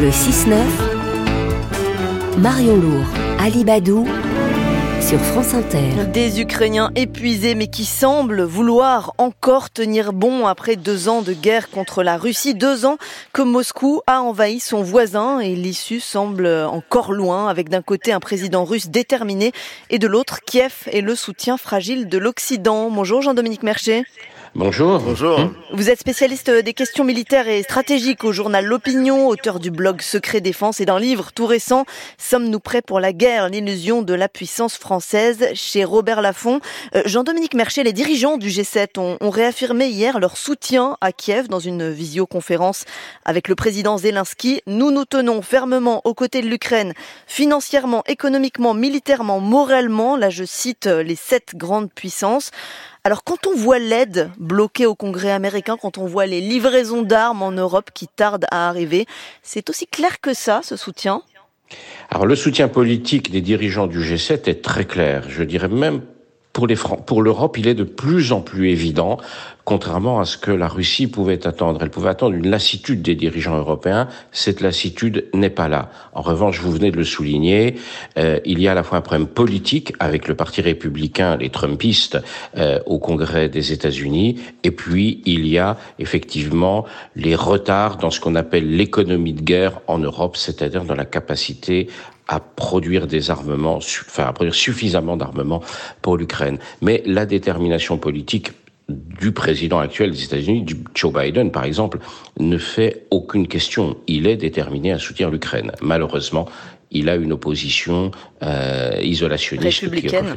Le 6-9, Marion Lourd, Ali Badou, sur France Inter. Des Ukrainiens épuisés mais qui semblent vouloir encore tenir bon après deux ans de guerre contre la Russie. Deux ans que Moscou a envahi son voisin et l'issue semble encore loin avec d'un côté un président russe déterminé et de l'autre Kiev et le soutien fragile de l'Occident. Bonjour Jean-Dominique Mercher. Bonjour. Bonjour. Hum. Vous êtes spécialiste des questions militaires et stratégiques au journal L'Opinion, auteur du blog Secret Défense et d'un livre tout récent, Sommes-nous prêts pour la guerre? L'illusion de la puissance française chez Robert Laffont. Euh, Jean-Dominique Mercher, les dirigeants du G7 ont, ont, réaffirmé hier leur soutien à Kiev dans une visioconférence avec le président Zelensky. Nous nous tenons fermement aux côtés de l'Ukraine, financièrement, économiquement, militairement, moralement. Là, je cite les sept grandes puissances. Alors quand on voit l'aide bloquée au Congrès américain, quand on voit les livraisons d'armes en Europe qui tardent à arriver, c'est aussi clair que ça, ce soutien? Alors le soutien politique des dirigeants du G7 est très clair. Je dirais même pour les pour l'Europe, il est de plus en plus évident, contrairement à ce que la Russie pouvait attendre. Elle pouvait attendre une lassitude des dirigeants européens. Cette lassitude n'est pas là. En revanche, vous venez de le souligner, euh, il y a à la fois un problème politique avec le Parti républicain, les Trumpistes, euh, au Congrès des États-Unis, et puis il y a effectivement les retards dans ce qu'on appelle l'économie de guerre en Europe, c'est-à-dire dans la capacité à produire des armements, enfin à produire suffisamment d'armements pour l'Ukraine. Mais la détermination politique du président actuel des États-Unis, Joe Biden par exemple, ne fait aucune question. Il est déterminé à soutenir l'Ukraine. Malheureusement, il a une opposition euh, isolationniste républicaine.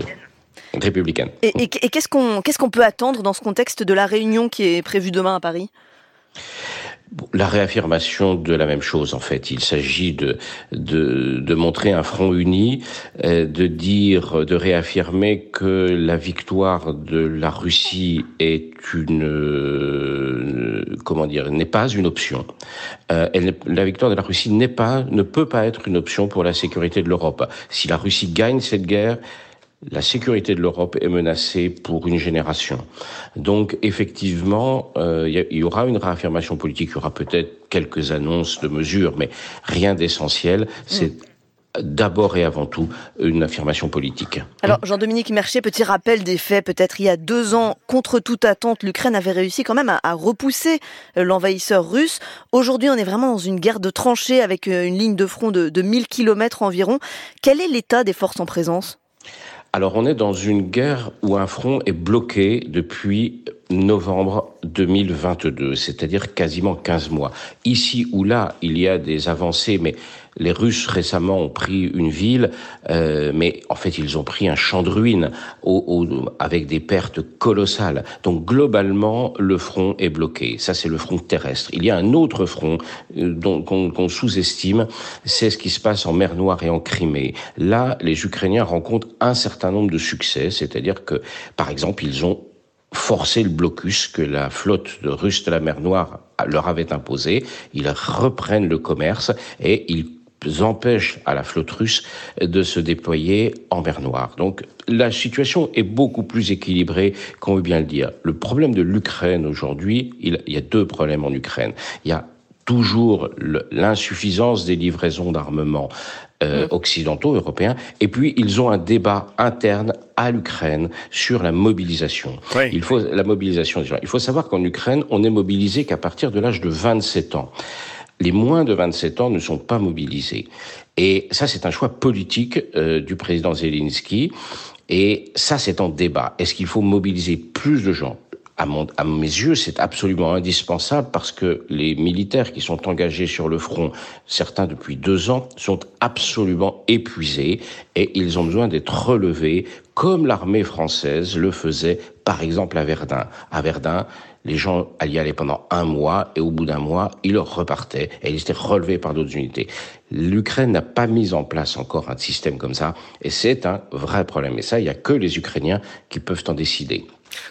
Qui républicaine. Et, et, et qu'est-ce qu'on qu'est-ce qu'on peut attendre dans ce contexte de la réunion qui est prévue demain à Paris? La réaffirmation de la même chose, en fait. Il s'agit de, de, de, montrer un front uni, euh, de dire, de réaffirmer que la victoire de la Russie est une, euh, comment dire, n'est pas une option. Euh, la victoire de la Russie n'est pas, ne peut pas être une option pour la sécurité de l'Europe. Si la Russie gagne cette guerre, la sécurité de l'Europe est menacée pour une génération. Donc effectivement, euh, il y aura une réaffirmation politique, il y aura peut-être quelques annonces de mesures, mais rien d'essentiel. C'est d'abord et avant tout une affirmation politique. Alors Jean-Dominique Mercier, petit rappel des faits, peut-être il y a deux ans, contre toute attente, l'Ukraine avait réussi quand même à, à repousser l'envahisseur russe. Aujourd'hui, on est vraiment dans une guerre de tranchées avec une ligne de front de, de 1000 km environ. Quel est l'état des forces en présence? Alors on est dans une guerre où un front est bloqué depuis novembre 2022, c'est-à-dire quasiment 15 mois. Ici ou là, il y a des avancées, mais les Russes récemment ont pris une ville, euh, mais en fait ils ont pris un champ de ruines au, au, avec des pertes colossales. Donc globalement, le front est bloqué. Ça, c'est le front terrestre. Il y a un autre front euh, qu'on qu sous-estime, c'est ce qui se passe en mer Noire et en Crimée. Là, les Ukrainiens rencontrent un certain nombre de succès, c'est-à-dire que, par exemple, ils ont forcé le blocus que la flotte de russe de la mer Noire leur avait imposé. Ils reprennent le commerce et ils empêchent à la flotte russe de se déployer en mer Noire. Donc la situation est beaucoup plus équilibrée qu'on veut bien le dire. Le problème de l'Ukraine aujourd'hui, il, il y a deux problèmes en Ukraine. Il y a toujours l'insuffisance des livraisons d'armement euh, occidentaux, européens, et puis ils ont un débat interne à l'Ukraine sur la mobilisation. Oui. Il faut la mobilisation des gens. Il faut savoir qu'en Ukraine, on est mobilisé qu'à partir de l'âge de 27 ans. Les moins de 27 ans ne sont pas mobilisés. Et ça, c'est un choix politique euh, du président Zelensky. Et ça, c'est en débat. Est-ce qu'il faut mobiliser plus de gens? À, mon, à, mes yeux, c'est absolument indispensable parce que les militaires qui sont engagés sur le front, certains depuis deux ans, sont absolument épuisés et ils ont besoin d'être relevés comme l'armée française le faisait par exemple à Verdun. À Verdun, les gens y allaient pendant un mois et au bout d'un mois, ils repartaient et ils étaient relevés par d'autres unités. L'Ukraine n'a pas mis en place encore un système comme ça et c'est un vrai problème. Et ça, il n'y a que les Ukrainiens qui peuvent en décider.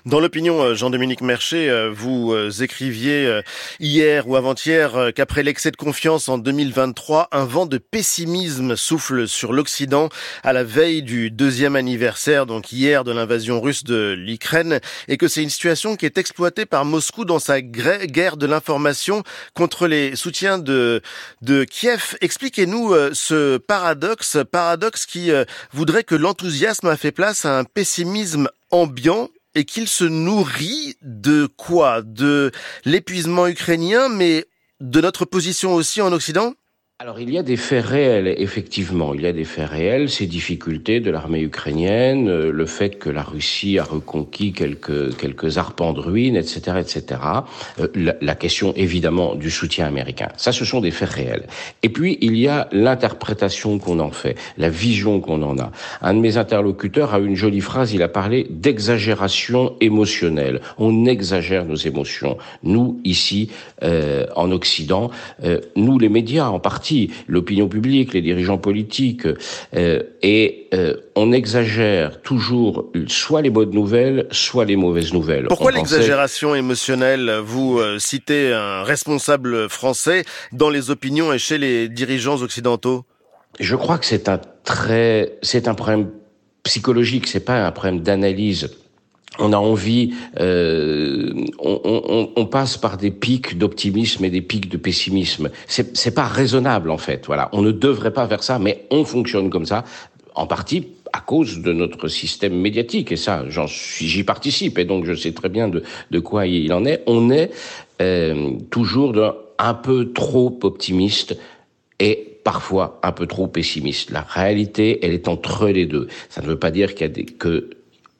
Dans l'opinion, euh, Jean-Dominique Mercher, euh, vous euh, écriviez hier ou avant-hier qu'après l'excès de confiance en 2023, un vent de pessimisme souffle sur l'Occident à la veille du deuxième anniversaire, donc hier, de l'invasion russe de l'Ukraine, et que c'est une situation qui est exploitée par Moscou dans sa guerre de l'information contre les soutiens de, de Kiev. Expliquez-nous ce paradoxe, paradoxe qui voudrait que l'enthousiasme a fait place à un pessimisme ambiant et qu'il se nourrit de quoi? De l'épuisement ukrainien, mais de notre position aussi en Occident? Alors il y a des faits réels, effectivement, il y a des faits réels, ces difficultés de l'armée ukrainienne, euh, le fait que la Russie a reconquis quelques, quelques arpents de ruines, etc., etc. Euh, la, question évidemment du soutien américain. Ça, ce sont des faits réels. Et puis il y a l'interprétation qu'on en fait, la vision qu'on en a. Un de mes interlocuteurs a une jolie phrase, il a parlé d'exagération émotionnelle. On exagère nos émotions. Nous, ici, euh, en Occident, euh, nous les médias en partie, l'opinion publique, les dirigeants politiques, euh, et euh, on exagère toujours soit les bonnes nouvelles, soit les mauvaises nouvelles. Pourquoi l'exagération émotionnelle Vous euh, citez un responsable français dans les opinions et chez les dirigeants occidentaux? Je crois que c'est un très, c'est un problème psychologique, c'est pas un problème d'analyse on a envie, euh, on, passe par des pics d'optimisme et des pics de pessimisme. C'est, c'est pas raisonnable en fait. Voilà, on ne devrait pas faire ça, mais on fonctionne comme ça, en partie à cause de notre système médiatique. Et ça, j'en suis, j'y participe, et donc je sais très bien de, de quoi il en est. On est euh, toujours un peu trop optimiste et parfois un peu trop pessimiste. La réalité, elle est entre les deux. Ça ne veut pas dire qu'il y a des, que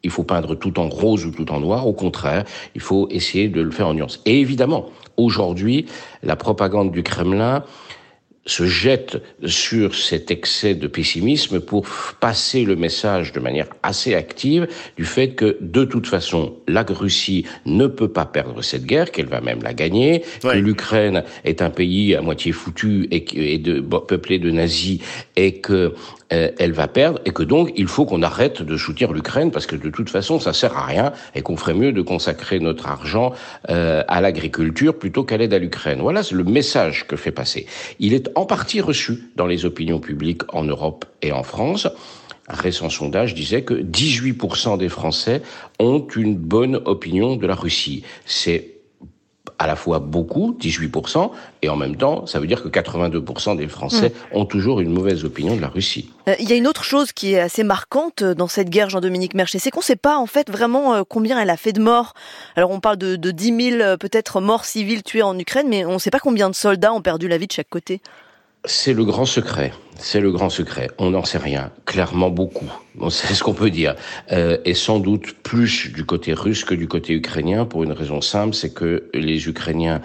il faut peindre tout en rose ou tout en noir. Au contraire, il faut essayer de le faire en nuance. Et évidemment, aujourd'hui, la propagande du Kremlin se jette sur cet excès de pessimisme pour passer le message de manière assez active du fait que de toute façon la Russie ne peut pas perdre cette guerre, qu'elle va même la gagner, que l'Ukraine est un pays à moitié foutu et, et de, peuplé de nazis et que euh, elle va perdre et que donc il faut qu'on arrête de soutenir l'Ukraine parce que de toute façon ça sert à rien et qu'on ferait mieux de consacrer notre argent euh, à l'agriculture plutôt qu'à l'aide à l'Ukraine. Voilà c'est le message que fait passer. Il est en partie reçu dans les opinions publiques en Europe et en France. Un récent sondage disait que 18% des Français ont une bonne opinion de la Russie. C'est à la fois beaucoup, 18%, et en même temps, ça veut dire que 82% des Français hmm. ont toujours une mauvaise opinion de la Russie. Euh, il y a une autre chose qui est assez marquante dans cette guerre, Jean-Dominique Merchet, c'est qu'on ne sait pas en fait vraiment euh, combien elle a fait de morts. Alors on parle de, de 10 000 euh, peut-être morts civiles tués en Ukraine, mais on ne sait pas combien de soldats ont perdu la vie de chaque côté. C'est le grand secret. C'est le grand secret. On n'en sait rien. Clairement beaucoup. c'est ce qu'on peut dire. Euh, et sans doute plus du côté russe que du côté ukrainien pour une raison simple, c'est que les Ukrainiens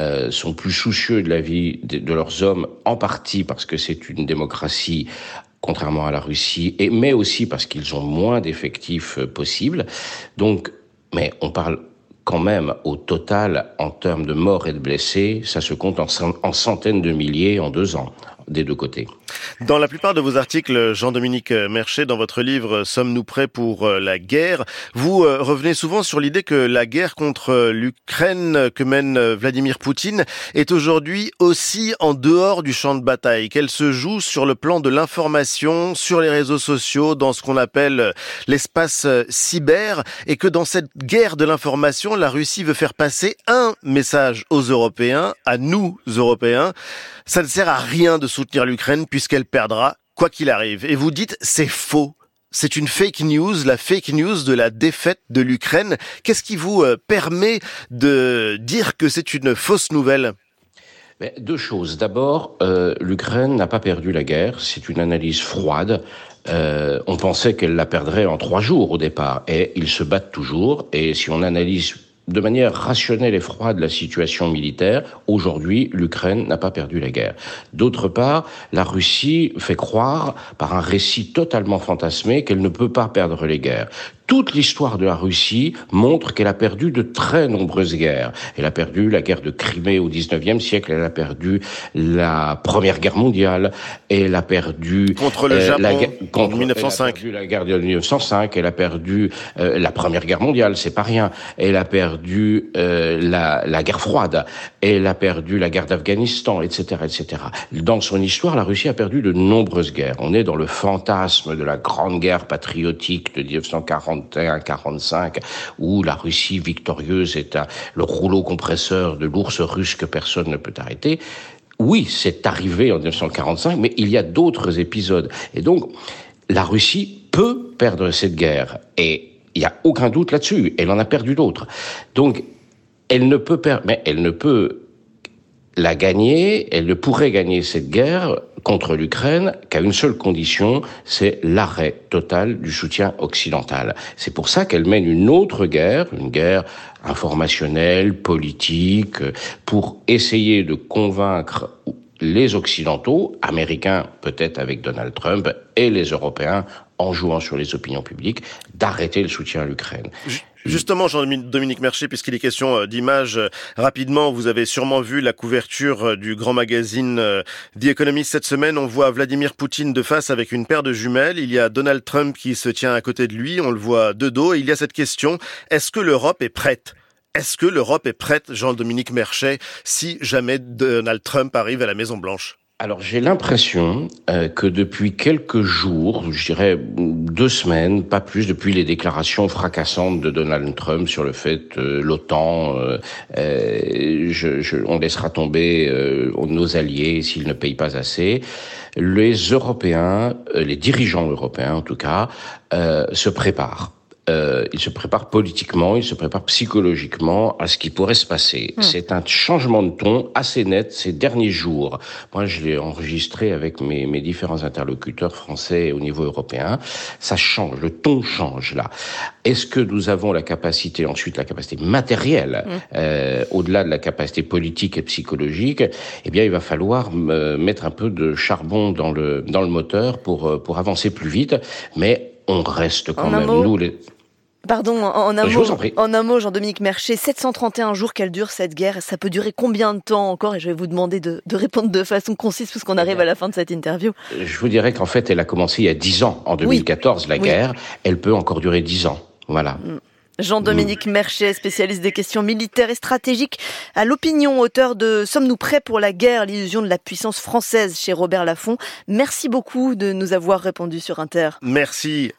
euh, sont plus soucieux de la vie de, leurs hommes, en partie parce que c'est une démocratie contrairement à la Russie, et, mais aussi parce qu'ils ont moins d'effectifs euh, possibles. Donc, mais on parle quand même, au total, en termes de morts et de blessés, ça se compte en, centaines de milliers en deux ans Dans la plupart de vos articles, Jean-Dominique Merchet, dans votre livre Sommes-nous prêts pour euh, la guerre Vous euh, revenez souvent sur l'idée que la guerre contre l'Ukraine que mène euh, Vladimir Poutine est aujourd'hui aussi en dehors du champ de bataille, qu'elle se joue sur le plan de l'information, sur les réseaux sociaux, dans ce qu'on appelle l'espace cyber, et que dans cette guerre de l'information, la Russie veut faire passer un message aux Européens, à nous Européens. Ça ne sert à rien de soutenir l'Ukraine puisqu'elle perdra quoi qu'il arrive. Et vous dites c'est faux. C'est une fake news, la fake news de la défaite de l'Ukraine. Qu'est-ce qui vous euh, permet de dire que c'est une fausse nouvelle? Deux choses. D'abord, euh, l'Ukraine n'a pas perdu la guerre. C'est une analyse froide. Euh, on pensait qu'elle la perdrait en trois jours au départ, et ils se battent toujours. Et si on analyse de manière rationnelle et froide la situation militaire, aujourd'hui, l'Ukraine n'a pas perdu la guerre. D'autre part, la Russie fait croire, par un récit totalement fantasmé, qu'elle ne peut pas perdre les guerres. Toute l'histoire de la Russie montre qu'elle a perdu de très nombreuses guerres. Elle a perdu la guerre de Crimée au 19e siècle, elle a perdu la Première Guerre mondiale, elle a perdu contre le Japon la, contre, en 1905. Elle a perdu la guerre de 1905, elle a perdu euh, la Première Guerre mondiale, c'est pas rien. Elle a perdu euh, la, la guerre froide, elle a perdu la guerre d'Afghanistan, etc., etc. Dans son histoire, la Russie a perdu de nombreuses guerres. On est dans le fantasme de la grande guerre patriotique de 1941-45, où la Russie victorieuse est le rouleau compresseur de l'ours russe que personne ne peut arrêter. Oui, c'est arrivé en 1945, mais il y a d'autres épisodes. Et donc, la Russie peut perdre cette guerre. Et il n'y a aucun doute là-dessus. Elle en a perdu d'autres. Donc, elle ne peut mais elle ne peut la gagner, elle ne pourrait gagner cette guerre contre l'Ukraine qu'à une seule condition, c'est l'arrêt total du soutien occidental. C'est pour ça qu'elle mène une autre guerre, une guerre informationnelle, politique, pour essayer de convaincre les Occidentaux, américains peut-être avec Donald Trump, et les Européens en jouant sur les opinions publiques, d'arrêter le soutien à l'Ukraine. Justement, Jean-Dominique Mercher, puisqu'il est question euh, d'image, euh, rapidement, vous avez sûrement vu la couverture euh, du grand magazine The Economist cette semaine. On voit Vladimir Poutine de face avec une paire de jumelles. Il y a Donald Trump qui se tient à côté de lui. On le voit de dos. Et il y a cette question, est-ce que l'Europe est prête? Est-ce que l'Europe est prête, Jean-Dominique Merchet, si jamais Donald Trump arrive à la Maison Blanche alors j'ai l'impression euh, que depuis quelques jours, je dirais deux semaines, pas plus, depuis les déclarations fracassantes de Donald Trump sur le fait euh, l'OTAN, euh, je, on laissera tomber nos alliés s'ils ne payent pas assez, les Européens, les dirigeants européens en tout cas, se préparent euh, il se prépare politiquement, il se prépare psychologiquement à ce qui pourrait se passer. Hmm. C'est un changement de ton assez net ces derniers jours. Moi, je l'ai enregistré avec mes, mes, différents interlocuteurs français au niveau européen. Ça change, le ton change là. Est-ce que nous avons la capacité, ensuite la capacité matérielle, hmm. euh, au-delà de la capacité politique et psychologique Eh bien, il va falloir mettre un peu de charbon dans le dans le moteur pour euh, pour avancer plus vite, mais on reste quand même nous les Pardon, en un, mot, en un mot, Jean-Dominique Mercher, 731 jours qu'elle dure cette guerre, ça peut durer combien de temps encore? Et je vais vous demander de, répondre de façon concise puisqu'on arrive à la fin de cette interview. Je vous dirais qu'en fait, elle a commencé il y a 10 ans, en 2014, la guerre. Elle peut encore durer 10 ans. Voilà. Mm. Jean-Dominique mm. Merchet, spécialiste des questions militaires et stratégiques, à l'opinion, auteur de Sommes-nous prêts pour la guerre, l'illusion de la puissance française chez Robert Laffont. Merci beaucoup de nous avoir répondu sur Inter. Merci.